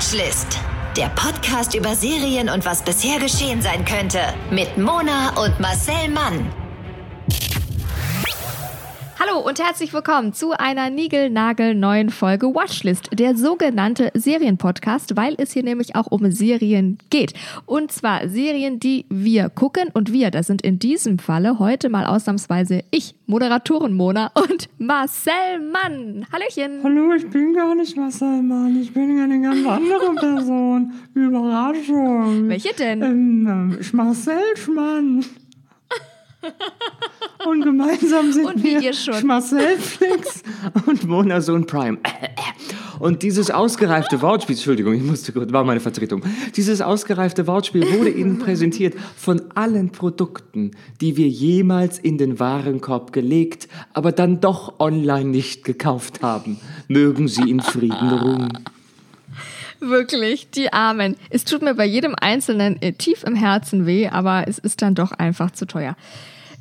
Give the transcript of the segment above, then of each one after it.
Watchlist. Der Podcast über Serien und was bisher geschehen sein könnte. Mit Mona und Marcel Mann. Hallo und herzlich willkommen zu einer niegelnagelneuen Folge Watchlist, der sogenannte Serienpodcast, weil es hier nämlich auch um Serien geht. Und zwar Serien, die wir gucken und wir, das sind in diesem Falle heute mal ausnahmsweise ich, Moderatorin Mona und Marcel Mann. Hallöchen. Hallo, ich bin gar nicht Marcel Mann, ich bin eine ganz andere Person. Überraschung. Welche denn? Ähm, Marcel Schmann. Und gemeinsam sind Und wir. Marcel Flix und Mona Sohn Prime. Und dieses ausgereifte Wortspiel, Entschuldigung, ich musste kurz, war meine Vertretung. Dieses ausgereifte Wortspiel wurde Ihnen präsentiert von allen Produkten, die wir jemals in den Warenkorb gelegt, aber dann doch online nicht gekauft haben. Mögen Sie in Frieden ruhen. Wirklich, die Armen. Es tut mir bei jedem Einzelnen äh, tief im Herzen weh, aber es ist dann doch einfach zu teuer.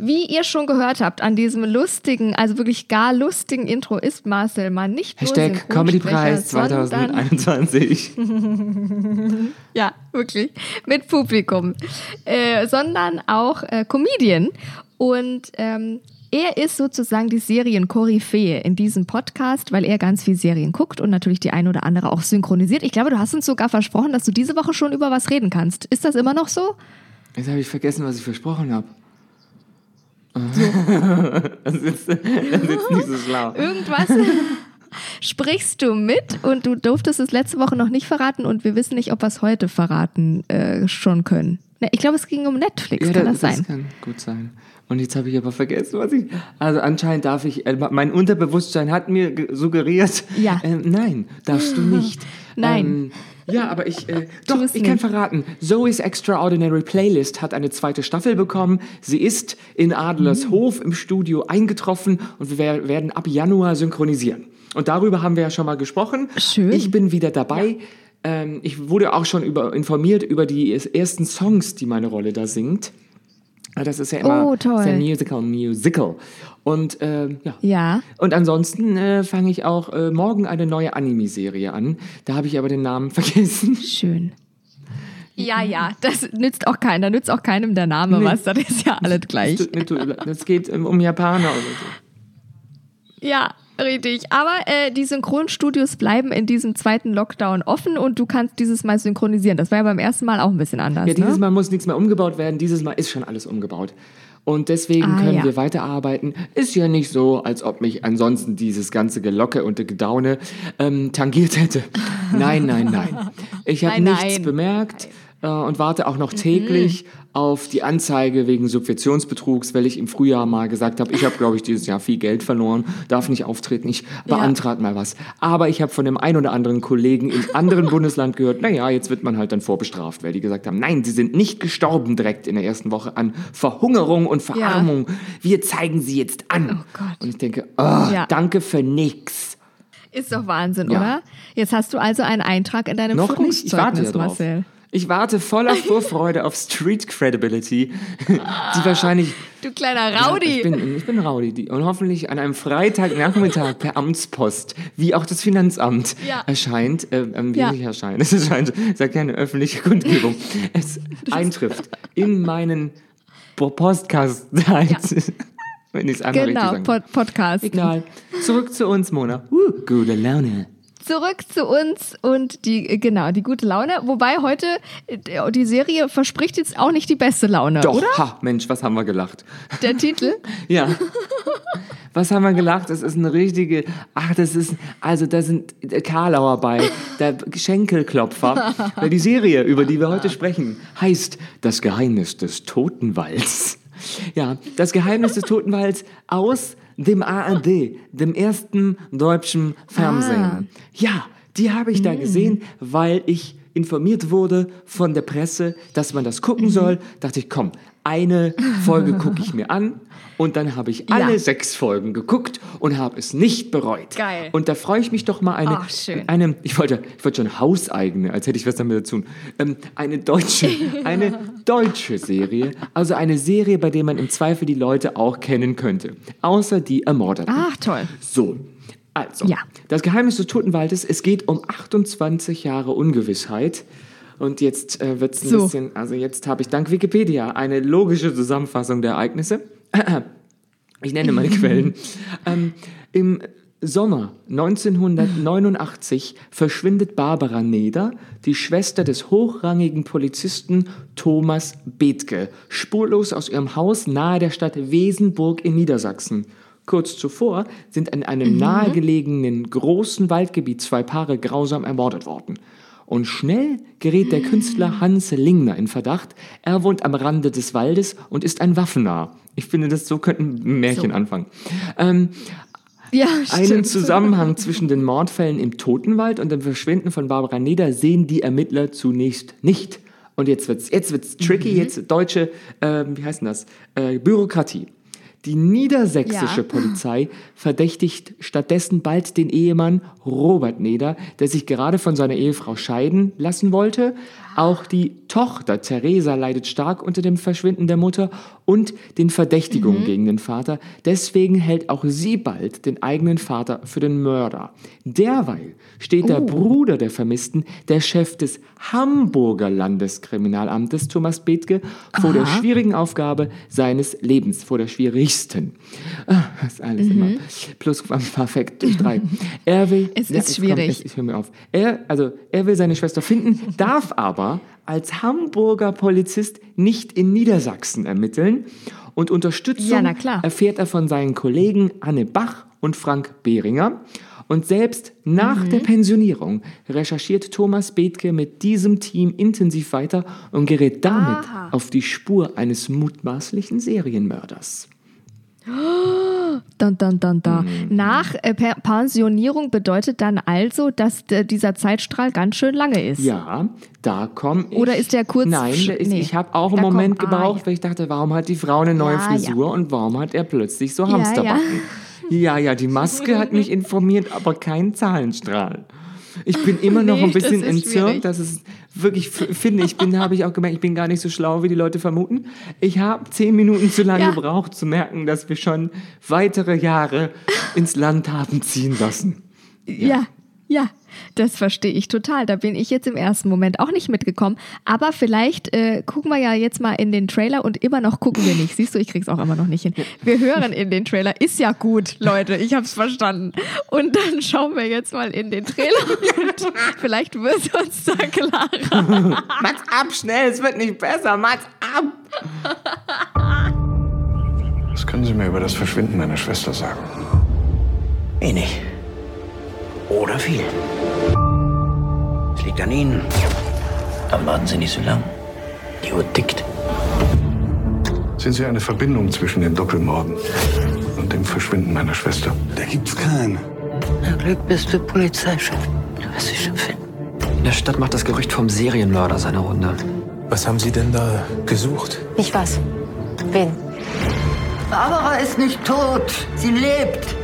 Wie ihr schon gehört habt, an diesem lustigen, also wirklich gar lustigen Intro ist Marcel mal nicht nur Hashtag Comedypreis Synchronsprecher, sondern 2021. Ja, wirklich. Mit Publikum. Äh, sondern auch äh, Comedian. Und ähm, er ist sozusagen die Serienkoryphäe in diesem Podcast, weil er ganz viel Serien guckt und natürlich die ein oder andere auch synchronisiert. Ich glaube, du hast uns sogar versprochen, dass du diese Woche schon über was reden kannst. Ist das immer noch so? Jetzt habe ich vergessen, was ich versprochen habe. das, ist, das ist nicht so schlau. Irgendwas sprichst du mit und du durftest es letzte Woche noch nicht verraten und wir wissen nicht, ob wir es heute verraten äh, schon können. Ne, ich glaube, es ging um Netflix, kann das, sein? Das kann gut sein. Und jetzt habe ich aber vergessen, was ich. Also anscheinend darf ich. Äh, mein Unterbewusstsein hat mir ge- suggeriert. Ja. Äh, nein, darfst du nicht. Nein. Ähm, ja, aber ich. Äh, doch, ich kann nicht. verraten. Zoe's Extraordinary Playlist hat eine zweite Staffel bekommen. Sie ist in Adlershof im Studio eingetroffen und wir wer- werden ab Januar synchronisieren. Und darüber haben wir ja schon mal gesprochen. Schön. Ich bin wieder dabei. Ähm, ich wurde auch schon über, informiert über die ersten Songs, die meine Rolle da singt. Das ist ja immer Oh, toll. sehr Musical, Musical. Und ähm, ja. Ja. Und ansonsten äh, fange ich auch äh, morgen eine neue Anime-Serie an. Da habe ich aber den Namen vergessen. Schön. Ja, ja, das nützt auch keiner, nützt auch keinem der Name Nee. was, das ist ja alles gleich. Das geht ähm, um Japaner oder so. Ja, richtig. Aber äh, die Synchronstudios bleiben in diesem zweiten Lockdown offen und du kannst dieses Mal synchronisieren. Das war ja beim ersten Mal auch ein bisschen anders. Ja, dieses ne? Mal muss nichts mehr umgebaut werden. Dieses Mal ist schon alles umgebaut. Und deswegen Ah, können ja. wir weiterarbeiten. Ist ja nicht so, als ob mich ansonsten dieses ganze Gelocke und Gedaune ähm, tangiert hätte. Nein, nein, nein. Ich habe Nein, nichts nein. Bemerkt äh, und warte auch noch täglich auf die Anzeige wegen Subventionsbetrugs, weil ich im Frühjahr mal gesagt habe, ich habe, glaube ich, dieses Jahr viel Geld verloren, darf nicht auftreten, ich beantrag mal was. Aber ich habe von dem ein oder anderen Kollegen im anderen Bundesland gehört, naja, jetzt wird man halt dann vorbestraft, weil die gesagt haben, nein, sie sind nicht gestorben direkt in der ersten Woche an Verhungerung und Verarmung. Wir zeigen sie jetzt an. Oh Gott. Und ich denke, oh, Ja. danke für nix. Ist doch Wahnsinn, Ja. oder? Jetzt hast du also einen Eintrag in deinem Noch nicht, ich warte Führungszeugnis, ja drauf. Ich warte voller Vorfreude auf Street Credibility, die wahrscheinlich Du kleiner Ja, Rowdy. ich, bin, ich bin Rowdy. Die, und hoffentlich an einem Freitagnachmittag per Amtspost, wie auch das Finanzamt Ja. erscheint, äh, ähm, wie Ja. nicht erscheint, es erscheint, ist ja keine öffentliche Kundgebung, es eintrifft in meinen Po- Postkasten. Wenn ich es einmal richtig genau, sagen kann. Pod Podcast. Egal. Zurück zu uns, Mona. Uh, gute Laune. Zurück zu uns und die, äh, genau, die gute Laune. Wobei heute, äh, die Serie verspricht jetzt auch nicht die beste Laune, Doch, oder? ha, Mensch, was haben wir gelacht. Der Titel. Ja. Was haben wir gelacht? Das ist eine richtige, ach, das ist, also da sind Karlauer bei, der Schenkelklopfer. Die Serie, über die wir heute sprechen, heißt Das Geheimnis des Totenwalds. Ja, das Geheimnis des Totenwalds aus dem ARD, dem ersten deutschen Fernsehen. Ja, die habe ich da gesehen, weil ich informiert wurde von der Presse, dass man das gucken soll. Dachte ich, komm, eine Folge gucke ich mir an. Und dann habe ich alle Ja. sechs Folgen geguckt und habe es nicht bereut. Geil. Und da freue ich mich doch mal eine, Ach, eine ich wollte, ich wollte schon hauseigene, als hätte ich was damit zu tun, ähm, eine deutsche, eine deutsche Serie, also eine Serie, bei der man im Zweifel die Leute auch kennen könnte, außer die Ermordeten. Ach, toll. So, Also, Ja. das Geheimnis des Totenwaldes, es geht um 28 Jahre Ungewissheit. Und jetzt äh, wird es ein So. bisschen, also jetzt habe ich dank Wikipedia eine logische Zusammenfassung der Ereignisse. Ich nenne meine Quellen. Ähm, Im Sommer 1989 verschwindet Barbara Neder, die Schwester des hochrangigen Polizisten Thomas Bethke, spurlos aus ihrem Haus nahe der Stadt Wesenburg in Niedersachsen. Kurz zuvor sind in einem nahegelegenen großen Waldgebiet zwei Paare grausam ermordet worden. Und schnell gerät der Künstler Hans Lingner in Verdacht. Er wohnt am Rande des Waldes und ist ein Waffennah. Ich finde, das so könnten Märchen So. anfangen. Ähm, Ja, einen. Zusammenhang zwischen den Mordfällen im Totenwald und dem Verschwinden von Barbara Neder sehen die Ermittler zunächst nicht. Und jetzt wird's, jetzt wird's tricky, jetzt deutsche, ähm, wie heißt denn das? Äh, Bürokratie. Die niedersächsische Ja. Polizei verdächtigt stattdessen bald den Ehemann Robert Neder, der sich gerade von seiner Ehefrau scheiden lassen wollte. Auch die Tochter Theresa leidet stark unter dem Verschwinden der Mutter und den Verdächtigungen gegen den Vater. Deswegen hält auch sie bald den eigenen Vater für den Mörder. Derweil steht der Bruder der Vermissten, der Chef des Hamburger Landeskriminalamtes, Thomas Bethke, vor der schwierigen Aufgabe seines Lebens, vor der schwierigsten. Ah, Das ist alles immer plus perfekt durch drei. Er will, Es ist jetzt kommt schwierig. es, ich höre mir auf. Er, also, er will seine Schwester finden, darf aber als Hamburger Polizist nicht in Niedersachsen ermitteln. Und Unterstützung Ja, erfährt er von seinen Kollegen Anne Bach und Frank Behringer. Und selbst nach Mhm. der Pensionierung recherchiert Thomas Bethke mit diesem Team intensiv weiter und gerät damit Aha. auf die Spur eines mutmaßlichen Serienmörders. Dun, dun, dun. Mhm. Nach äh, Pensionierung bedeutet dann also, dass dieser Zeitstrahl ganz schön lange ist. Ja, da komme ich. Oder ist der kurz- Nein, der ist, Nee. ich habe auch einen Da Moment komm- ah, gebraucht, ja. weil ich dachte, warum hat die Frau eine neue Ja, Frisur und warum hat er plötzlich so Ja, Hamsterbacken? Ja, ja, die Maske hat mich informiert, aber kein Zahlenstrahl. Ich bin immer noch Nee, ein bisschen das ist entzürnt, dass es wirklich finde ich bin habe ich auch gemerkt, ich bin gar nicht so schlau, wie die Leute vermuten. Ich habe zehn Minuten zu lange Ja. gebraucht, zu merken, dass wir schon weitere Jahre ins Land haben ziehen lassen. Ja, ja, das verstehe ich total. Da bin ich jetzt im ersten Moment auch nicht mitgekommen. Aber vielleicht äh, gucken wir ja jetzt mal in den Trailer und immer noch gucken wir nicht. Siehst du, ich krieg's auch immer noch nicht hin. Wir hören in den Trailer. Ist ja gut, Leute. Ich hab's verstanden. Und dann schauen wir jetzt mal in den Trailer und vielleicht wird uns da klarer. Mats ab, schnell, es wird nicht besser. Mats ab. Was können Sie mir über das Verschwinden meiner Schwester sagen? Wenig. Oder viel. Es liegt an Ihnen. Dann warten Sie nicht so lang. Die Uhr tickt. Sind Sie eine Verbindung zwischen den Doppelmorden und dem Verschwinden meiner Schwester? Da gibt's keinen. Na Glück bist du Polizeichef. Du wirst sie schon finden. In der Stadt macht das Gerücht vom Serienmörder seine Runde. Was haben Sie denn da gesucht? Nicht was? Wen? Barbara ist nicht tot. Sie lebt.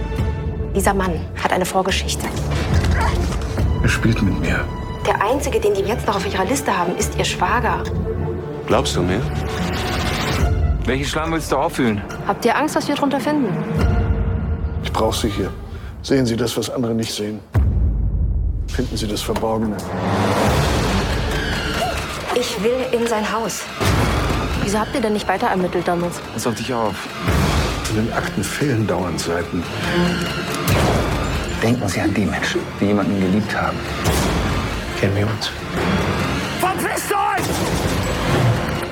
Dieser Mann hat eine Vorgeschichte. Er spielt mit mir. Der einzige, den die jetzt noch auf ihrer Liste haben, ist ihr Schwager. Glaubst du mir? Welche Schlangen willst du auffühlen? Habt ihr Angst, was wir drunter finden? Ich brauche Sie hier. Sehen Sie das, was andere nicht sehen. Finden Sie das Verborgene. Ich will in sein Haus. Wieso habt ihr denn nicht weiter ermittelt damals? Pass auf dich auf. In den Akten fehlen dauernd Seiten. Denken Sie an die Menschen, die jemanden geliebt haben. Kennen wir uns?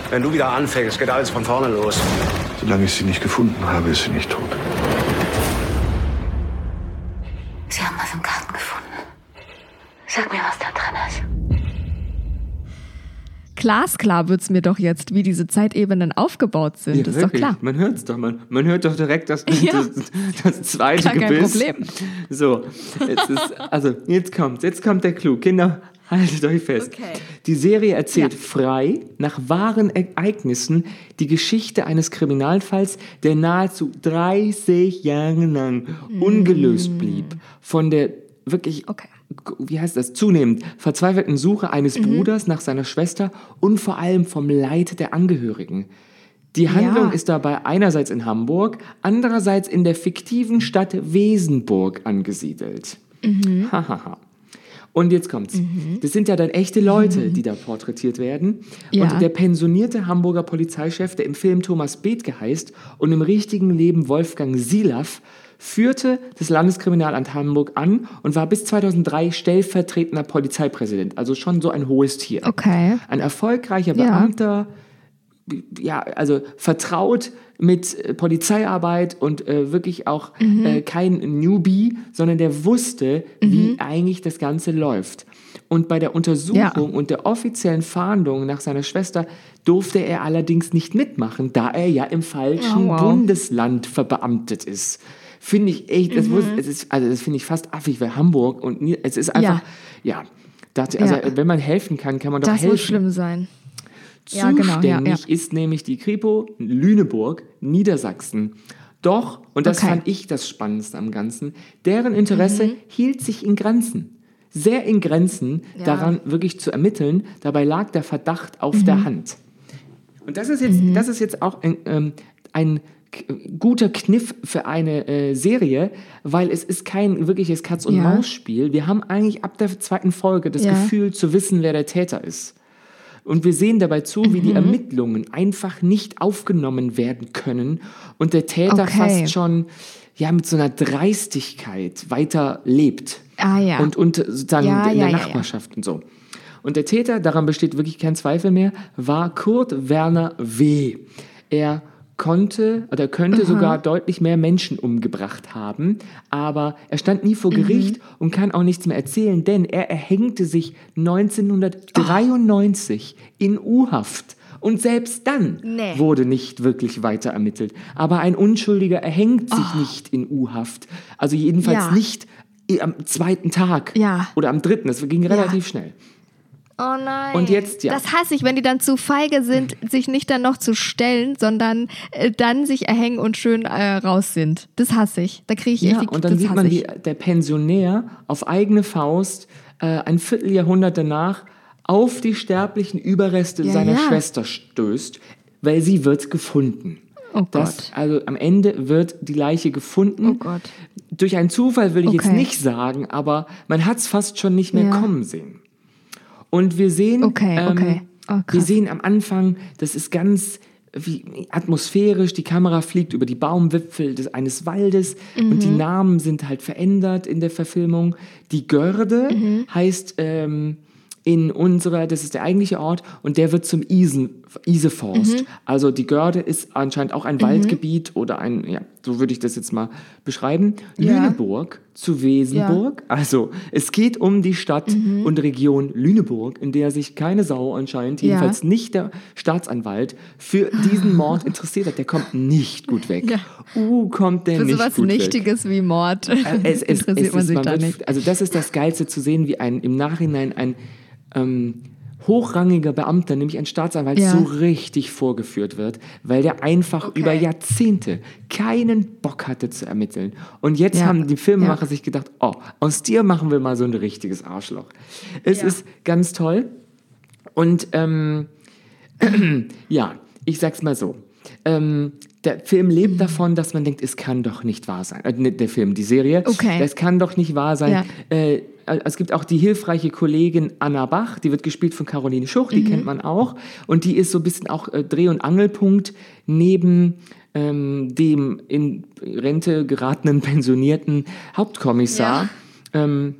Wenn du wieder anfängst, geht alles von vorne los. Solange ich sie nicht gefunden habe, ist sie nicht tot. Sie haben was im Garten gefunden. Sag mir, was da drin ist. Glasklar wird's mir doch jetzt, wie diese Zeitebenen aufgebaut sind. Ja, ist doch wirklich. klar. Man hört es doch. Man, man hört doch direkt das, Ja. das, das zweite kein Gebiss. Problem. So, jetzt ist, also jetzt kommt, jetzt kommt der Clou. Kinder, haltet euch fest. Okay. Die Serie erzählt Ja. frei nach wahren Ereignissen die Geschichte eines Kriminalfalls, der nahezu 30 Jahre lang ungelöst blieb. Von der wirklich Mm. Okay. Wie heißt das, zunehmend verzweifelten Suche eines Mhm. Bruders nach seiner Schwester und vor allem vom Leid der Angehörigen. Die Handlung Ja. ist dabei einerseits in Hamburg, andererseits in der fiktiven Stadt Wesenburg angesiedelt. Mhm. Hahaha. Und jetzt kommt's. Das sind ja dann echte Leute, die da porträtiert werden. Ja. Und der pensionierte Hamburger Polizeichef, der im Film Thomas Bethke heißt und im richtigen Leben Wolfgang Silaf, führte das Landeskriminalamt Hamburg an und war bis 2003 stellvertretender Polizeipräsident. Also schon so ein hohes Tier. Okay. Ein erfolgreicher Ja. Beamter, ja, also vertraut mit äh, Polizeiarbeit und äh, wirklich auch Mhm. äh, kein Newbie, sondern der wusste, wie eigentlich das Ganze läuft. Und bei der Untersuchung Ja. und der offiziellen Fahndung nach seiner Schwester durfte er allerdings nicht mitmachen, da er ja im falschen Oh, wow. Bundesland verbeamtet ist. Finde ich echt, das, Mhm. muss, es ist, also das finde ich fast affig, weil Hamburg und es ist einfach, ja, dachte, also Ja. wenn man helfen kann, kann man doch Das helfen. muss schlimm sein. Ja, genau, ja, Zuständig ja. ist nämlich die Kripo Lüneburg, Niedersachsen. Doch, und das Okay. fand ich das Spannendste am Ganzen, deren Interesse Mhm. hielt sich in Grenzen. Sehr in Grenzen, Ja. daran wirklich zu ermitteln. Dabei lag der Verdacht auf Mhm. der Hand. Und das ist jetzt, das ist jetzt auch ein, ähm, ein guter Kniff für eine äh, Serie, weil es ist kein wirkliches Ja. Katz-und-Maus-Spiel. Wir haben eigentlich ab der zweiten Folge das Ja. Gefühl zu wissen, wer der Täter ist. Und wir sehen dabei zu, wie Mhm. die Ermittlungen einfach nicht aufgenommen werden können und der Täter Okay. fast schon ja, mit so einer Dreistigkeit weiter lebt. Ah, ja. Und, und sozusagen Ja, in ja, der ja, ja. Nachbarschaft und so. Und der Täter, daran besteht wirklich kein Zweifel mehr, war Kurt Werner W. Er konnte oder könnte sogar deutlich mehr Menschen umgebracht haben, aber er stand nie vor Mhm. Gericht und kann auch nichts mehr erzählen, denn er erhängte sich 1993 in U-Haft. Und selbst dann Nee. wurde nicht wirklich weiter ermittelt. Aber ein Unschuldiger erhängt sich Oh. nicht in U-Haft. Also jedenfalls Ja. nicht i- am zweiten Tag Ja. oder am dritten. Das ging relativ schnell. Oh nein. Und jetzt, ja. Das hasse ich, wenn die dann zu feige sind, sich nicht dann noch zu stellen, sondern äh, dann sich erhängen und schön äh, raus sind. Das hasse ich. Da kriege ich Ja, echt und dann sieht man, wie der Pensionär auf eigene Faust äh, ein Vierteljahrhundert danach auf die sterblichen Überreste Ja, seiner ja. Schwester stößt, weil sie wird gefunden. Oh Das, Gott. also am Ende wird die Leiche gefunden. Oh Gott. Durch einen Zufall will ich jetzt Okay. nicht sagen, aber man hat es fast schon nicht mehr kommen sehen. Und wir sehen, Okay, ähm, okay. Oh, wir sehen am Anfang, das ist ganz wie atmosphärisch, die Kamera fliegt über die Baumwipfel des, eines Waldes und die Mhm. Namen sind halt verändert in der Verfilmung. Die Görde Mhm. heißt ähm, in unserer, das ist der eigentliche Ort, und der wird zum Isen, Iseforst. Mhm. Also die Görde ist anscheinend auch ein Waldgebiet oder ein, ja, so würde ich das jetzt mal beschreiben. Ja. Lüneburg zu Wesenburg. Also es geht um die Stadt Mhm. und Region Lüneburg, in der sich keine Sau anscheinend, Ja. jedenfalls nicht der Staatsanwalt, für diesen Mord interessiert hat. Der kommt nicht gut weg. Ja. Uh, kommt der Für nicht sowas gut weg. Nichtiges wie Mord Äh, Es, es, interessiert es man sich da nicht. Also das ist das Geilste zu sehen, wie ein im Nachhinein ein ähm, hochrangiger Beamter, nämlich ein Staatsanwalt, Ja. so richtig vorgeführt wird, weil der einfach Okay. über Jahrzehnte keinen Bock hatte zu ermitteln. Und jetzt Ja. haben die Filmemacher Ja. sich gedacht, oh, aus dir machen wir mal so ein richtiges Arschloch. Es ist ganz toll. Und ähm, ja, ich sag's mal so. Ähm, der Film lebt davon, dass man denkt, es kann doch nicht wahr sein. Äh, nicht der Film, die Serie. Okay. Das kann doch nicht wahr sein. Ja. Äh, es gibt auch die hilfreiche Kollegin Anna Bach, die wird gespielt von Caroline Schuch, Mhm. die kennt man auch. Und die ist so ein bisschen auch äh, Dreh- und Angelpunkt neben ähm, dem in Rente geratenen pensionierten Hauptkommissar. Ähm,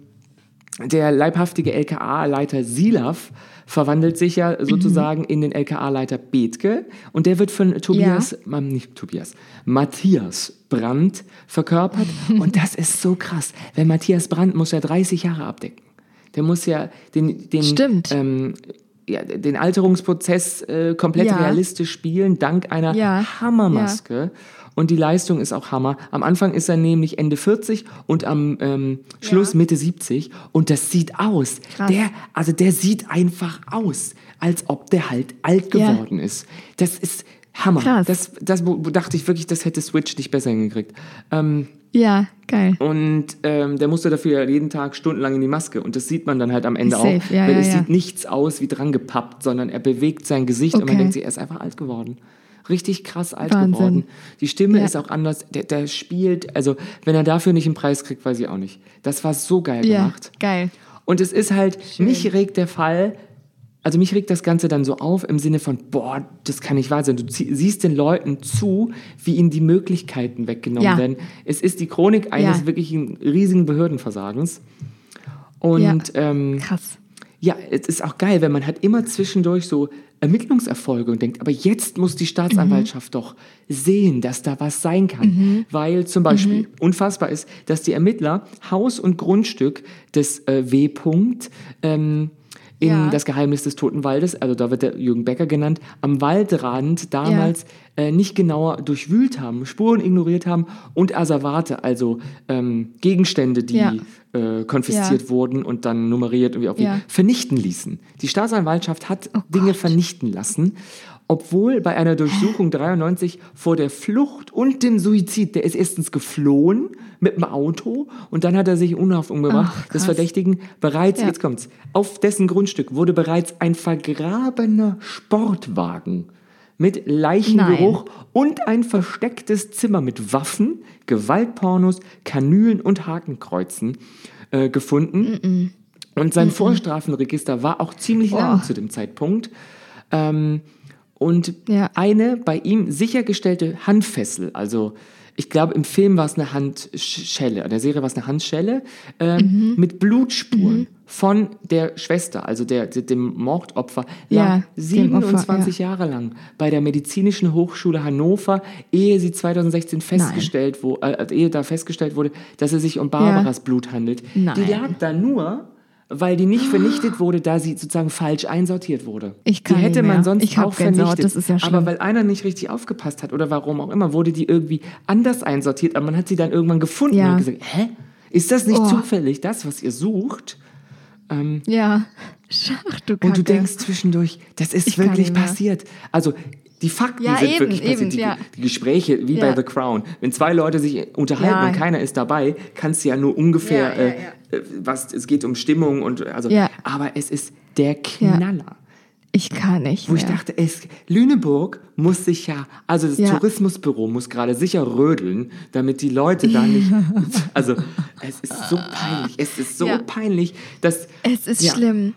der leibhaftige LKA-Leiter Silaf verwandelt sich ja sozusagen in den LKA-Leiter Bethke und der wird von Tobias, ähm, nicht Tobias, Matthias Brandt verkörpert und das ist so krass, weil Matthias Brandt muss ja 30 Jahre abdecken. Der muss ja den, den, Stimmt. Ähm, ja, den Alterungsprozess äh, komplett Ja. realistisch spielen, dank einer Ja. Hammermaske. Und die Leistung ist auch Hammer. Am Anfang ist er nämlich Ende 40 und am ähm, Schluss Mitte 70. Und das sieht aus. Krass. Der, also der sieht einfach aus, als ob der halt alt Ja. geworden ist. Das ist Hammer. Krass. Das, das dachte ich wirklich, das hätte Switch nicht besser hingekriegt. Ähm, Ja, geil. und ähm, der musste dafür ja jeden Tag stundenlang in die Maske. Und das sieht man dann halt am Ende Safe, auch. ja, weil ja, es ja. sieht nichts aus wie dran gepappt, sondern er bewegt sein Gesicht und man Okay. denkt sich, er ist einfach alt geworden. Richtig krass alt Wahnsinn. geworden. Die Stimme Ja. ist auch anders. Der, der spielt, also wenn er dafür nicht einen Preis kriegt, weiß ich auch nicht. Das war so geil Ja, gemacht. geil. Und es ist halt, mich regt der Fall, also mich regt das Ganze dann so auf im Sinne von, boah, das kann nicht wahr sein. Du siehst den Leuten zu, wie ihnen die Möglichkeiten weggenommen Ja. werden. Es ist die Chronik eines Ja. wirklichen riesigen Behördenversagens. Und ähm, Krass. ja, es ist auch geil, weil man hat immer zwischendurch so Ermittlungserfolge und denkt, aber jetzt muss die Staatsanwaltschaft doch sehen, dass da was sein kann. Weil zum Beispiel unfassbar ist, dass die Ermittler Haus und Grundstück des äh, W-Punkt ähm, in Ja. das Geheimnis des Toten Waldes, also da wird der Jürgen Becker genannt, am Waldrand damals äh, nicht genauer durchwühlt haben, Spuren ignoriert haben und Asservate, also ähm, Gegenstände, die Ja. äh, konfisziert Ja. wurden und dann nummeriert und wie auch Ja. vernichten ließen. Die Staatsanwaltschaft hat Oh Dinge vernichten lassen, obwohl bei einer Durchsuchung 93 vor der Flucht und dem Suizid, der ist erstens geflohen mit dem Auto und dann hat er sich unhaft umgebracht, Ach, des. Verdächtigen bereits, Ja. jetzt kommt's, auf dessen Grundstück wurde bereits ein vergrabener Sportwagen mit Leichengeruch und ein verstecktes Zimmer mit Waffen, Gewaltpornos, Kanülen und Hakenkreuzen äh, gefunden. Und sein Vorstrafenregister war auch ziemlich lang Oh. zu dem Zeitpunkt. Ähm, und Ja. eine bei ihm sichergestellte Handfessel, also ich glaube im Film war es eine Handschelle, in der Serie war es eine Handschelle ähm, mit Blutspuren von der Schwester, also der, dem Mordopfer, Ja, lag dem Opfer, 27 Jahre lang bei der Medizinischen Hochschule Hannover, ehe sie 2016 festgestellt wurde, äh, ehe da festgestellt wurde, dass es sich um Barbaras Blut handelt. Nein. Die lag da nur, weil die nicht vernichtet wurde, da sie sozusagen falsch einsortiert wurde. Ich kann die hätte man sonst Ich auch Gänsehaut, vernichtet. das ist ja schlimm. aber weil einer nicht richtig aufgepasst hat oder warum auch immer, wurde die irgendwie anders einsortiert, aber man hat sie dann irgendwann gefunden Ja. und gesagt, hä? Ist das nicht Oh. zufällig das, was ihr sucht? Ja. Ach du Kacke. Und du denkst zwischendurch, das ist Ich wirklich passiert. Also die Fakten Ja, sind eben, wirklich passiert. eben, die, ja. die Gespräche, wie Ja. bei The Crown. Wenn zwei Leute sich unterhalten und keiner ist dabei, kannst du ja nur ungefähr, äh, äh, was es geht um Stimmung und also. Aber es ist der Knaller. Ich kann nicht Wo mehr. ich dachte, es, Lüneburg muss sich ja, also das Ja. Tourismusbüro muss gerade sicher rödeln, damit die Leute da nicht, also es ist so peinlich, es ist so Ja. peinlich, dass es ist ja. schlimm.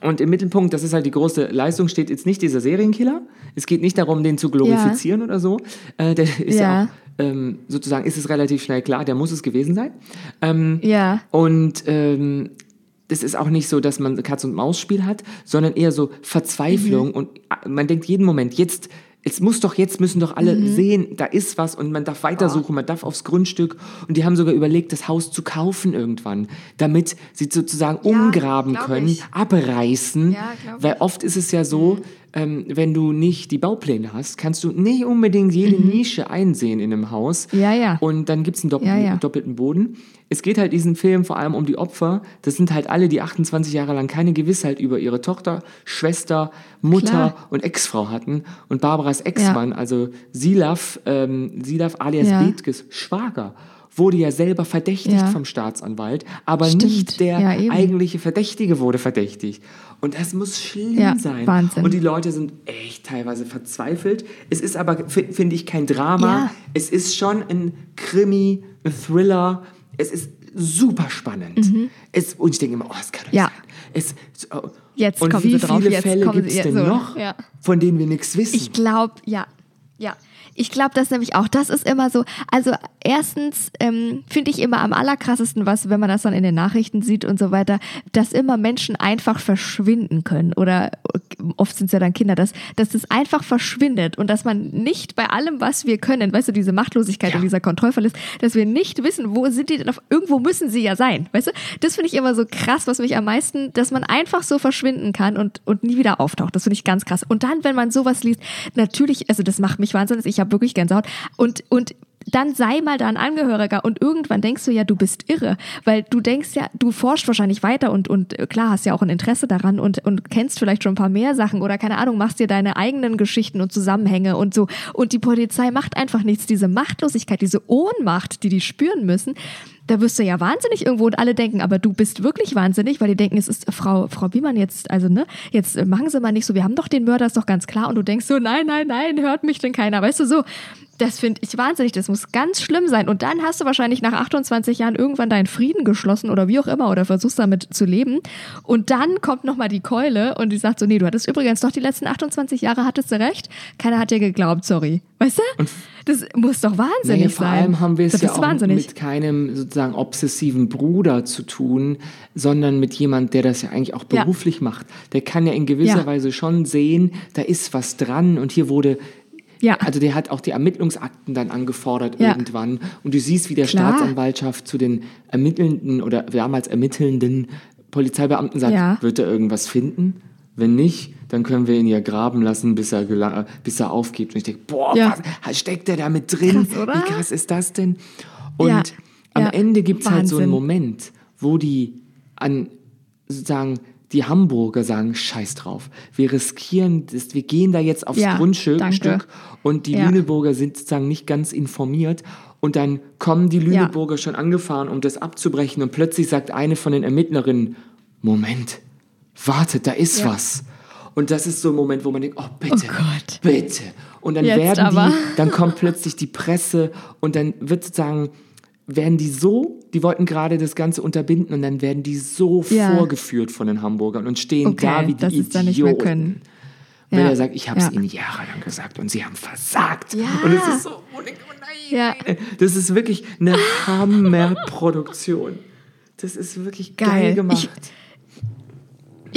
Und im Mittelpunkt, das ist halt die große Leistung, steht jetzt nicht dieser Serienkiller. Es geht nicht darum, den zu glorifizieren oder so. Äh, der ist ja, Ja. auch, ähm, sozusagen ist es relativ schnell klar, der muss es gewesen sein. Ähm, Ja. Und ähm, das ist auch nicht so, dass man Katz- und Maus-Spiel hat, sondern eher so Verzweiflung Mhm. und äh, man denkt jeden Moment, jetzt, es muss doch, jetzt müssen doch alle Mhm. sehen, da ist was und man darf weitersuchen, man darf aufs Grundstück. Und die haben sogar überlegt, das Haus zu kaufen irgendwann, damit sie sozusagen umgraben glaub können, ich. abreißen, Ja, weil oft ist es ja so, ähm, wenn du nicht die Baupläne hast, kannst du nicht unbedingt jede Nische einsehen in einem Haus. Mhm. Ja, ja. Und dann gibt es einen doppelten, Ja, doppelten Boden. Es geht halt diesen Film vor allem um die Opfer. Das sind halt alle, die 28 Jahre lang keine Gewissheit über ihre Tochter, Schwester, Mutter Klar. und Ex-Frau hatten. Und Barbaras Ex-Mann, also Silaf, ähm, Silaf alias Ja. Bethkes Schwager, wurde ja selber verdächtigt Ja. vom Staatsanwalt, aber Stimmt. nicht der Ja, eigentliche Verdächtige wurde verdächtigt. Und das muss schlimm Ja, sein. Wahnsinn. Und die Leute sind echt teilweise verzweifelt. Es ist aber, fi- finde ich, kein Drama. Ja. Es ist schon ein Krimi, ein Thriller. Es ist super spannend. Es, und ich denke immer, oh, es kann doch Mhm. Ja. sein. Es, oh, Jetzt und kommen wie sie drauf, viele jetzt Fälle gibt es denn so, noch, ja. von denen wir nichts wissen? Ich glaube, ja. Ja. Ich glaube das nämlich auch. Das ist immer so. Also erstens ähm, finde ich immer am allerkrassesten, was, wenn man das dann in den Nachrichten sieht und so weiter, dass immer Menschen einfach verschwinden können. Oder oft sind es ja dann Kinder, dass, dass das einfach verschwindet und dass man nicht bei allem, was wir können, weißt du, diese Machtlosigkeit und dieser Kontrollverlust, dass wir nicht wissen, wo sind die denn auf, irgendwo müssen sie ja sein, weißt du? Das finde ich immer so krass, was mich am meisten, dass man einfach so verschwinden kann und, und nie wieder auftaucht. Das finde ich ganz krass. Und dann, wenn man sowas liest, natürlich, also das macht mich wahnsinnig, ich habe wirklich Gänsehaut. Und, und dann sei mal da ein Angehöriger und irgendwann denkst du ja, du bist irre, weil du denkst ja, du forschst wahrscheinlich weiter und, und äh, klar hast ja auch ein Interesse daran und, und kennst vielleicht schon ein paar mehr Sachen oder keine Ahnung, machst dir deine eigenen Geschichten und Zusammenhänge und so. Und die Polizei macht einfach nichts. Diese Machtlosigkeit, diese Ohnmacht, die die spüren müssen, da wirst du ja wahnsinnig irgendwo und alle denken, aber du bist wirklich wahnsinnig, weil die denken, es ist Frau, Frau Biemann jetzt, also ne, jetzt machen Sie mal nicht so, wir haben doch den Mörder, ist doch ganz klar und du denkst so, nein, nein, nein, hört mich denn keiner, weißt du so. Das finde ich wahnsinnig, das muss ganz schlimm sein. Und dann hast du wahrscheinlich nach 28 Jahren irgendwann deinen Frieden geschlossen oder wie auch immer oder versuchst damit zu leben. Und dann kommt nochmal die Keule und die sagt so, nee, du hattest übrigens doch die letzten 28 Jahre, hattest du recht. Keiner hat dir geglaubt, sorry. Weißt du? Und das muss doch wahnsinnig naja, sein. vor allem haben wir es ja auch wahnsinnig. mit keinem sozusagen obsessiven Bruder zu tun, sondern mit jemand, der das ja eigentlich auch Ja. beruflich macht. Der kann ja in gewisser Ja. Weise schon sehen, da ist was dran und hier wurde Ja. Also der hat auch die Ermittlungsakten dann angefordert Ja. irgendwann. Und du siehst, wie der Klar. Staatsanwaltschaft zu den ermittelnden oder damals ermittelnden Polizeibeamten sagt, Ja. wird er irgendwas finden? Wenn nicht, dann können wir ihn ja graben lassen, bis er, bis er aufgibt. Und ich denke, boah, Ja. was steckt der da mit drin? Krass, oder? Wie krass ist das denn? Und Ja. am Ja. Ende gibt es halt so einen. Moment, wo die an sozusagen die Hamburger sagen, scheiß drauf. Wir riskieren das, wir gehen da jetzt aufs Ja, Grundstück danke. Und die Ja. Lüneburger sind sozusagen nicht ganz informiert und dann kommen die Lüneburger schon angefahren, um das abzubrechen und plötzlich sagt eine von den Ermittlerinnen, Moment, wartet, da ist Ja. was. Und das ist so ein Moment, wo man denkt, oh bitte, Gott. bitte. Und dann Jetzt werden aber. die, dann kommt plötzlich die Presse und dann wird sozusagen, werden die so, die wollten gerade das Ganze unterbinden und dann werden die so Ja. vorgeführt von den Hamburgern und stehen Okay, da wie die dass dann nicht mehr Idioten. können. Wenn Ja. er sagt, ich habe es Ja. ihnen jahrelang gesagt und sie haben versagt. Ja. Und es ist so, oh nein, oh nein. Ja. Das ist wirklich eine Hammerproduktion. Das ist wirklich geil, Geil. gemacht. Ich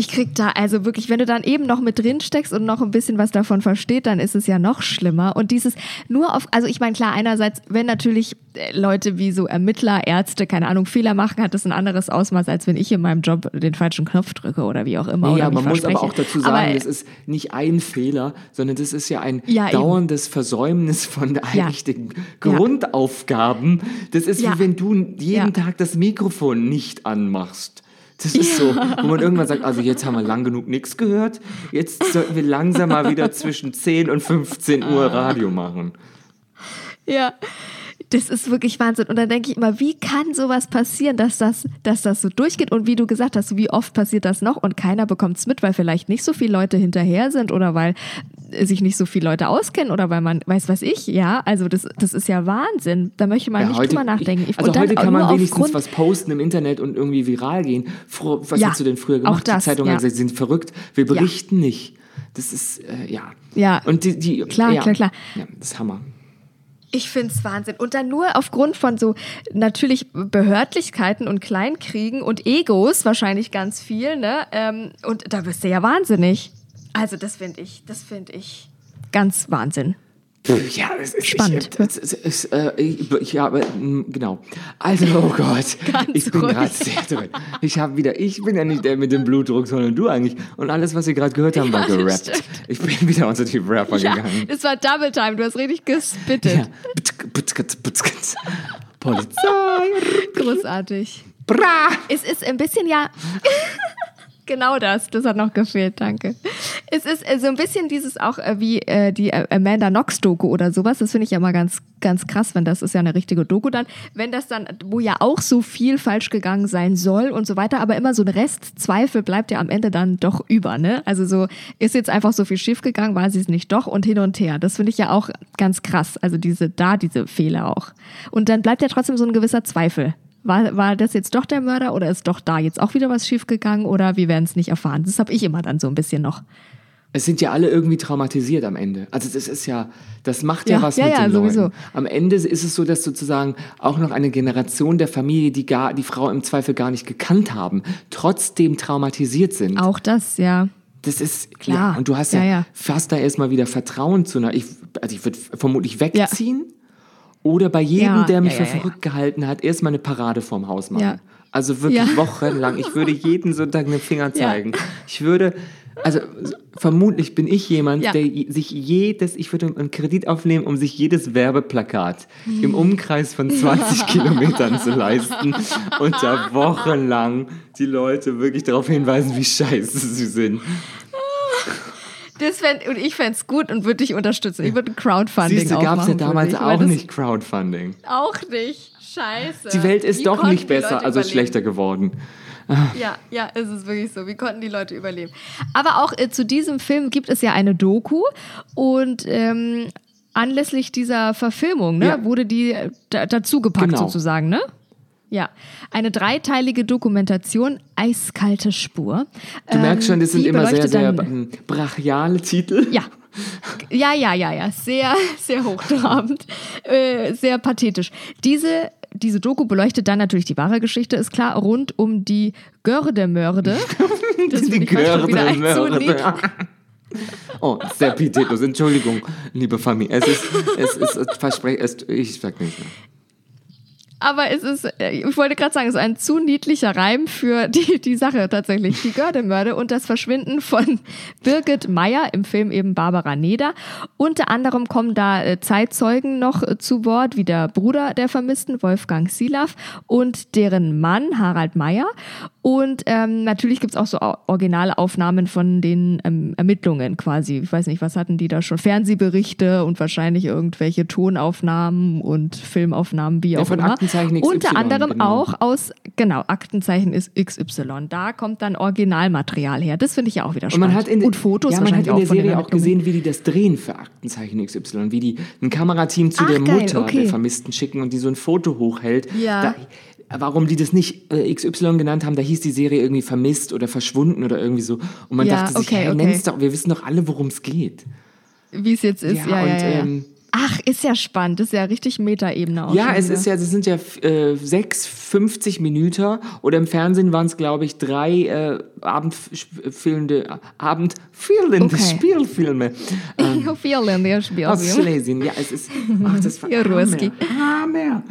krieg da also wirklich, wenn du dann eben noch mit drin steckst und noch ein bisschen was davon versteht, dann ist es ja noch schlimmer. Und dieses nur auf, also ich meine klar, einerseits, wenn natürlich äh, Leute wie so Ermittler, Ärzte, keine Ahnung, Fehler machen, hat das ein anderes Ausmaß, als wenn ich in meinem Job den falschen Knopf drücke oder wie auch immer. Nee, ja, man muss aber auch dazu sagen, Aber, das ist nicht ein Fehler, sondern das ist ja ein Ja, eben. dauerndes Versäumnis von Ja. eigentlich den Grundaufgaben. Das ist Ja. wie wenn du jeden Ja. Tag das Mikrofon nicht anmachst. Das ist so, wo man irgendwann sagt, also jetzt haben wir lang genug nichts gehört, jetzt sollten wir langsam mal wieder zwischen 10 und 15 Uhr Radio machen. Ja, das ist wirklich Wahnsinn. Und dann denke ich immer, wie kann sowas passieren, dass das, dass das so durchgeht? Und wie du gesagt hast, wie oft passiert das noch und keiner bekommt es mit, weil vielleicht nicht so viele Leute hinterher sind oder weil sich nicht so viele Leute auskennen oder weil man, weiß was ich, ja, also das, das ist ja Wahnsinn. Da möchte man Ja, nicht heute, drüber nachdenken. ich, also heute kann man wenigstens aufgrund- was posten im Internet und irgendwie viral gehen. Fro- Was Ja, hast du denn früher auch gemacht? das, die Zeitung ja. hat gesagt, sie sind verrückt. Wir berichten nicht. Das ist, äh, ja. Ja. Und die, die Klar, ja. klar, klar. Ja, das ist Hammer. Ich finde es Wahnsinn. Und dann nur aufgrund von so natürlich Behördlichkeiten und Kleinkriegen und Egos wahrscheinlich ganz viel, ne? Ähm, und da wirst du ja wahnsinnig. Also das finde ich, das finde ich ganz Wahnsinn. Ja, es ist Spannend. Ich, es, es, es, äh, mm, genau. Also, oh Gott, Ganz ich bin gerade sehr drin. Ich habe wieder, ich bin ja nicht der mit dem Blutdruck, sondern du eigentlich. Und alles, was wir gerade gehört haben, war Ja, das gerappt. stimmt. Ich bin wieder unter die Rapper Ja, gegangen. es war Double Time. Du hast richtig gespittet. Ja. Polizei. Großartig. Bra. Es ist ein bisschen ja. Genau das, das hat noch gefehlt, danke. Es ist äh, so ein bisschen dieses auch äh, wie äh, die Amanda Knox Doku oder sowas. Das finde ich ja mal ganz, ganz krass, wenn das ist ja eine richtige Doku dann, wenn das dann, wo ja auch so viel falsch gegangen sein soll und so weiter, aber immer so ein Restzweifel bleibt ja am Ende dann doch über, ne? Also so ist jetzt einfach so viel schief gegangen, war sie es nicht doch und hin und her. Das finde ich ja auch ganz krass. Also diese da diese Fehler auch. Und dann bleibt ja trotzdem so ein gewisser Zweifel. War, war das jetzt doch der Mörder oder ist doch da jetzt auch wieder was schiefgegangen oder wir werden es nicht erfahren? Das habe ich immer dann so ein bisschen noch. Es sind ja alle irgendwie traumatisiert am Ende. Also das ist ja, das macht ja, Ja, was ja, mit ja, den sowieso. Leuten. Am Ende ist es so, dass sozusagen auch noch eine Generation der Familie, die gar die Frau im Zweifel gar nicht gekannt haben, trotzdem traumatisiert sind. Auch das, ja. Das ist Klar. Ja, und du hast ja, Ja, ja. fast da erstmal wieder Vertrauen zu einer. Ich, also ich würde vermutlich wegziehen oder bei jedem, Ja, der mich ja, für ja, ja. verrückt gehalten hat, erstmal eine Parade vorm Haus machen. Ja. Also wirklich Ja. wochenlang. Ich würde jeden Sonntag einen Finger zeigen. Ich würde, also vermutlich bin ich jemand, Ja. der sich jedes, ich würde einen Kredit aufnehmen, um sich jedes Werbeplakat im Umkreis von 20 Kilometern zu leisten und da wochenlang die Leute wirklich darauf hinweisen, wie scheiße sie sind. Das fänd, und ich fände es gut und würde dich unterstützen. Ich würde ein Crowdfunding Siehst du, gab es ja damals weil auch nicht Crowdfunding. Auch nicht. scheiße. Die Welt ist Wie doch nicht besser, also überleben? schlechter geworden. Ja, ja, es ist wirklich so. Wie konnten die Leute überleben? Aber auch äh, zu diesem Film gibt es ja eine Doku und ähm, anlässlich dieser Verfilmung ne, Ja. wurde die äh, da, dazugepackt Genau. sozusagen, ne? Ja, eine dreiteilige Dokumentation, Eiskalte Spur. Du merkst schon, das sind die immer sehr, sehr dann- ähm, brachiale Titel. Ja. Ja, ja, ja, ja. Sehr, sehr hochtrabend. äh, sehr pathetisch. Diese, diese Doku beleuchtet dann natürlich die wahre Geschichte, ist klar, rund um die Gördemörde. Das Die finde ich fast schon wieder ein Görde- Zulied. Oh, sehr pietätlos. Entschuldigung, liebe Familie. Es ist, es ist, es verspreche, es, ich sag nicht mehr. Aber es ist, äh, ich wollte gerade sagen, es ist ein zu niedlicher Reim für die, die Sache tatsächlich. Die Gördemörde und das Verschwinden von Birgit Meyer im Film eben Barbara Neder. Unter anderem kommen da äh, Zeitzeugen noch äh, zu Wort, wie der Bruder der Vermissten, Wolfgang Silaff, und deren Mann, Harald Meyer. Und ähm, natürlich gibt's auch so Au- Originalaufnahmen von den ähm, Ermittlungen quasi. Ich weiß nicht, was hatten die da schon? Fernsehberichte und wahrscheinlich irgendwelche Tonaufnahmen und Filmaufnahmen, wie Ja, auch von immer. Aktenzeichen XY, Unter anderem genau. auch aus, genau, Aktenzeichen ist XY. Da kommt dann Originalmaterial her. Das finde ich ja auch wieder Und spannend. man hat in, und Fotos ja, man hat in der auch Serie auch gesehen, wie die das drehen für Aktenzeichen XY, wie die ein Kamerateam zu Ach, der geil, Mutter okay. der Vermissten schicken und die so ein Foto hochhält. Ja. Da, warum die das nicht äh, XY genannt haben, da hieß die Serie irgendwie vermisst oder verschwunden oder irgendwie so. Und man Ja, dachte sich, okay, hey, okay. nenn's doch, wir wissen doch alle, worum es geht. Wie es jetzt ist. Ja, ja, und, ja, ja. ähm, Ach, ist ja spannend. Das ist ja richtig Metaebene auch. Ja, es wieder. ist ja, es sind ja äh, sechs, 50 Minuten oder im Fernsehen waren es, glaube ich, drei äh, abendfüllende, abendfüllende Okay. Spielfilme. Ähm, Auf Irland, der Spiel. aus Schlesien, ja, es ist, ach, das war. Hammer. Hammer.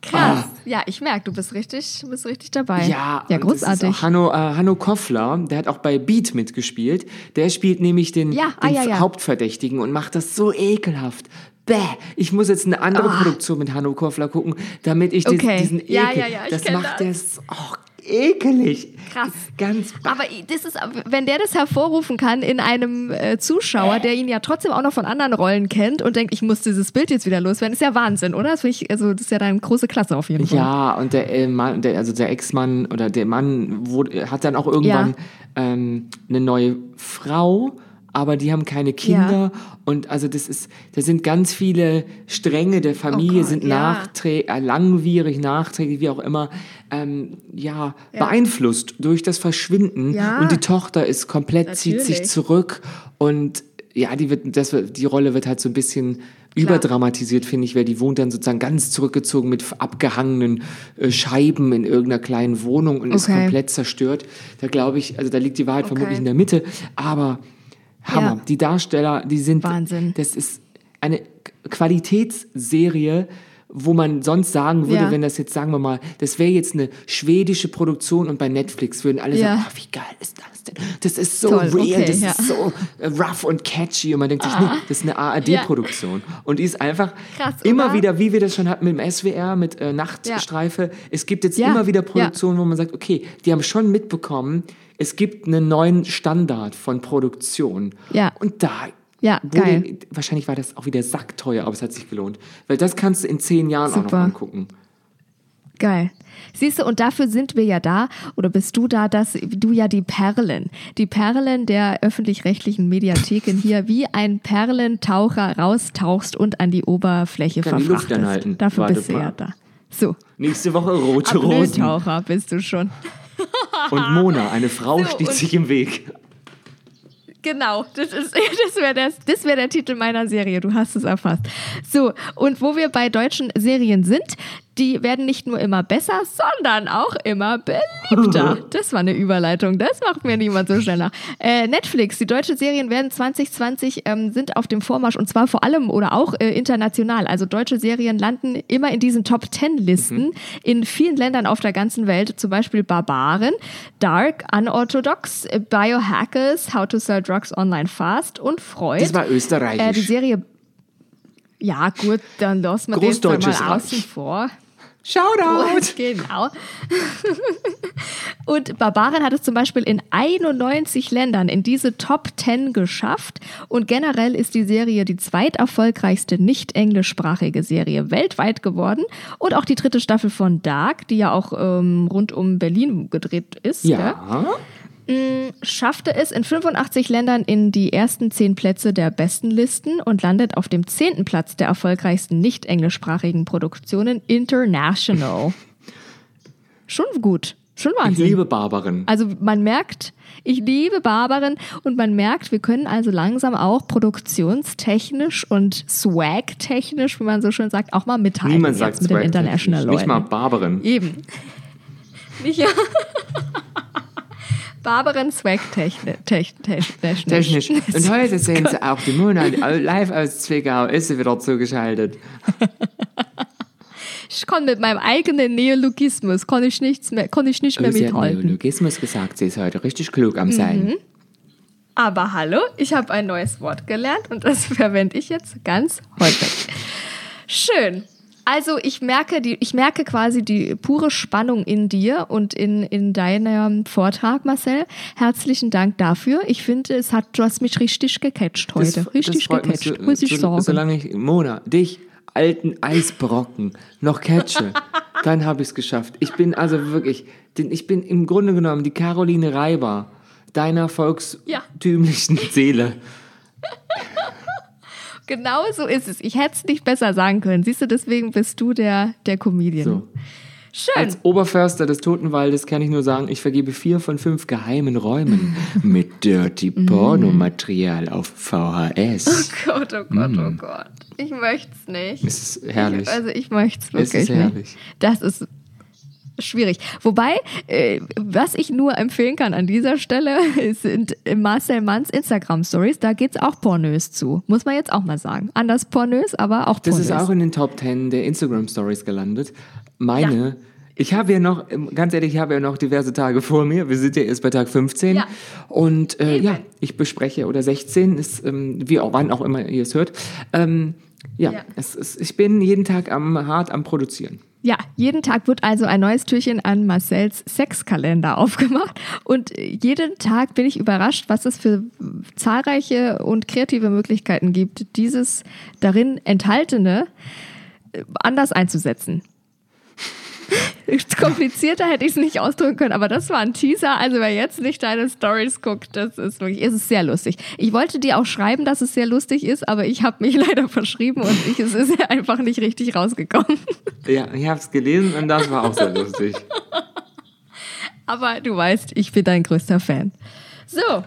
Krass. Ja, ich merke, du bist richtig, du bist richtig dabei. Ja, ja großartig. Hanno, äh, Hanno Koffler, der hat auch bei Beat mitgespielt. Der spielt nämlich den, Ja, ah, den ja, ja. Hauptverdächtigen und macht das so ekelhaft. Bäh, ich muss jetzt eine andere Produktion mit Hanno Koffler gucken, damit ich diesen, Ah. Okay. diesen Ekel, Ja, ja, ja, das macht das. der so oh, ekelig. Krass. Ganz Aber das ist, wenn der das hervorrufen kann in einem äh, Zuschauer, der ihn ja trotzdem auch noch von anderen Rollen kennt und denkt, ich muss dieses Bild jetzt wieder loswerden, ist ja Wahnsinn, oder? Das, ich, also, das ist ja dann große Klasse auf jeden Fall. Ja, und der äh, Mann, der, also der Ex-Mann oder der Mann wurde, hat dann auch irgendwann ähm, eine neue Frau, aber die haben keine Kinder. Und also das ist, da sind ganz viele Stränge der Familie Oh Gott, sind ja. nachträ äh, langwierig, nachträglich, wie auch immer, ähm, ja, beeinflusst durch das Verschwinden. Ja. Und die Tochter ist komplett, zieht sich Natürlich. zurück und ja, die wird, das, die Rolle wird halt so ein bisschen überdramatisiert, finde ich, weil die wohnt dann sozusagen ganz zurückgezogen mit abgehangenen äh, Scheiben in irgendeiner kleinen Wohnung und ist Okay. komplett zerstört. Da glaube ich, also da liegt die Wahrheit Okay. vermutlich in der Mitte, aber Hammer. Ja. Die Darsteller, die sind, Wahnsinn. das ist eine Qualitätsserie, wo man sonst sagen würde, Ja. wenn das jetzt, sagen wir mal, das wäre jetzt eine schwedische Produktion und bei Netflix würden alle Ja. sagen, oh, wie geil ist das denn? Das ist so Toll, real, okay, das ja. ist so äh, rough und catchy und man denkt sich, nee, das ist eine ARD-Produktion. Und die ist einfach Krass, immer oder? wieder, wie wir das schon hatten mit dem SWR, mit äh, Nachtstreife, es gibt jetzt immer wieder. Produktionen, wo man sagt, okay, die haben schon mitbekommen, es gibt einen neuen Standard von Produktion. Ja. Und da Ja, wurde, geil. wahrscheinlich war das auch wieder sackteuer, aber es hat sich gelohnt. Weil das kannst du in zehn Jahren auch noch Super. angucken. Geil. Siehst du, und dafür sind wir ja da, oder bist du da, dass du ja die Perlen, die Perlen der öffentlich-rechtlichen Mediatheken hier wie ein Perlentaucher raustauchst und an die Oberfläche Kann die Luft verfrachtest. anhalten. Dafür Wartet bist du ja da. So, Nächste Woche rote Rosen. Apnoe-Taucher bist du schon. Und Mona, eine Frau, So, steht sich im Weg. Genau, das, ist- das wäre das wär der Titel meiner Serie. Du hast es erfasst. So, und wo wir bei deutschen Serien sind, die werden nicht nur immer besser, sondern auch immer beliebter. Das war eine Überleitung. Das macht mir niemand so schnell nach. Äh, Netflix, die deutschen Serien werden 2020 ähm, sind auf dem Vormarsch und zwar vor allem oder auch äh, international. Also deutsche Serien landen immer in diesen Top 10 Listen in vielen Ländern auf der ganzen Welt. Zum Beispiel Barbaren, Dark, Unorthodox, Biohackers, How to Sell Drugs Online Fast und Freud. Das war österreichisch. Äh, die Serie. Ja, gut, dann lassen wir das mal außen vor. Shoutout! Genau. Und Barbaren hat es zum Beispiel in 91 Ländern in diese Top 10 geschafft. Und generell ist die Serie die zweiterfolgreichste nicht englischsprachige Serie weltweit geworden. Und auch die dritte Staffel von Dark, die ja auch ähm, rund um Berlin gedreht ist. Ja. Gell? Schaffte es in 85 Ländern in die ersten zehn Plätze der besten Listen und landet auf dem zehnten Platz der erfolgreichsten nicht englischsprachigen Produktionen international. Schon gut. Schon Ich Wahnsinn. liebe Barbarin. Also man merkt, ich liebe Barbaren und man merkt, wir können also langsam auch produktionstechnisch und swag-technisch, wie man so schön sagt, auch mal mithalten Niemand sagt mit den International. Leuten. Nicht mal Barbarin. Eben. Nicht ja. Barbaren swag technisch. Technisch. Und heute sehen Sie auch die Mona live aus Zwickau. Ist sie wieder zugeschaltet. Ich kann mit meinem eigenen Neologismus kann ich nichts mehr, kann ich nicht mehr Oh, sie hat mithalten. Neologismus gesagt. Sie ist heute richtig klug am Sein. Mhm. Aber hallo, ich habe ein neues Wort gelernt und das verwende ich jetzt ganz häufig. Schön. Also ich merke, die, ich merke quasi die pure Spannung in dir und in, in deinem Vortrag, Marcel. Herzlichen Dank dafür. Ich finde, es hat, du hast mich richtig gecatcht heute. Das- richtig das mich, gecatcht, so- muss ich so, sagen. Solange ich, Mona, dich, alten Eisbrocken, noch catche, dann habe ich es geschafft. Ich bin also wirklich, ich bin im Grunde genommen die Caroline Reiber deiner volkstümlichen Seele. Genau so ist es. Ich hätte es nicht besser sagen können. Siehst du, deswegen bist du der, der Comedian. So. Schön. Als Oberförster des Totenwaldes kann ich nur sagen, ich vergebe vier von fünf geheimen Räumen mit Dirty Pornomaterial auf VHS. Oh Gott, oh Gott, oh Mm. Gott. Ich möchte es nicht. Es ist herrlich. Ich, also ich möchte es Es wirklich ist herrlich. nicht. Das ist schwierig. Wobei, äh, was ich nur empfehlen kann an dieser Stelle, sind Marcel Manns Instagram-Stories. Da geht es auch pornös zu. Muss man jetzt auch mal sagen. Anders pornös, aber auch Das pornös. ist auch in den Top 10 der Instagram Stories gelandet. Meine, ich habe ja noch, ähm, ganz ehrlich, ich habe ja noch diverse Tage vor mir. Wir sind ja erst bei Tag 15. Ja. Und äh, ja, ich bespreche, oder 16 ist, ähm, wie auch wann auch immer ihr es hört. Ähm, ja, Ja. Es ist, ich bin jeden Tag am, hart am Produzieren. Ja, jeden Tag wird also ein neues Türchen an Marcells Sexkalender aufgemacht und jeden Tag bin ich überrascht, was es für zahlreiche und kreative Möglichkeiten gibt, dieses darin enthaltene äh, anders einzusetzen. Komplizierter hätte ich es nicht ausdrücken können, aber das war ein Teaser. Also wer jetzt nicht deine Stories guckt, das ist wirklich, es ist sehr lustig. Ich wollte dir auch schreiben, dass es sehr lustig ist, aber ich habe mich leider verschrieben und ich, es ist einfach nicht richtig rausgekommen. Ja, ich habe es gelesen und das war auch sehr lustig. Aber du weißt, ich bin dein größter Fan. So.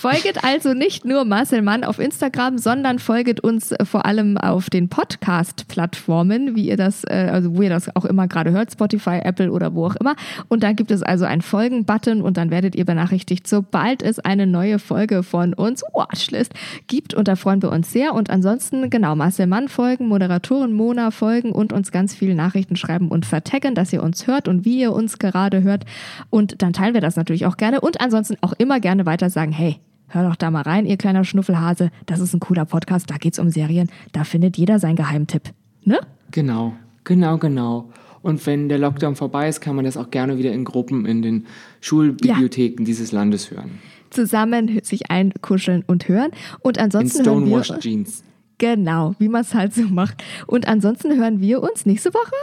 Folget also nicht nur Marcel Mann auf Instagram, sondern folget uns äh, vor allem auf den Podcast-Plattformen, wie ihr das, äh, also wo ihr das auch immer gerade hört, Spotify, Apple oder wo auch immer. Und da gibt es also einen Folgen-Button und dann werdet ihr benachrichtigt, sobald es eine neue Folge von uns Watchlist gibt. Und da freuen wir uns sehr. Und ansonsten, genau, Marcel Mann folgen, Moderatorin Mona folgen und uns ganz viele Nachrichten schreiben und vertaggen, dass ihr uns hört und wie ihr uns gerade hört. Und dann teilen wir das natürlich auch gerne. Und ansonsten auch immer gerne weiter sagen, hey, Hör doch da mal rein, ihr kleiner Schnuffelhase. Das ist ein cooler Podcast, da geht's um Serien. Da findet jeder seinen Geheimtipp. Ne? Genau, genau, genau. Und wenn der Lockdown vorbei ist, kann man das auch gerne wieder in Gruppen in den Schulbibliotheken dieses Landes hören. Zusammen sich einkuscheln und hören. Und In ansonsten hören wir. Stonewashed Jeans. Genau, wie man es halt so macht. Und ansonsten hören wir uns nächste Woche.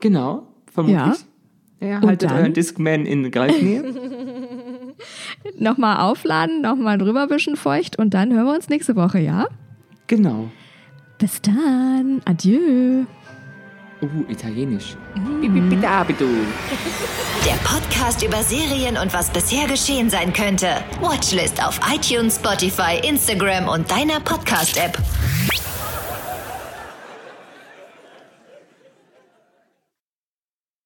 Genau, vermutlich. Ja. Ja, Und haltet dann? euren Discman in Greifnähe. Nochmal aufladen, nochmal drüber wischen feucht und dann hören wir uns nächste Woche, ja? genau. Bis dann. Adieu. Uh, italienisch. Mhm. Der Podcast über Serien und was bisher geschehen sein könnte. Watchlist auf iTunes, Spotify, Instagram und deiner Podcast-App.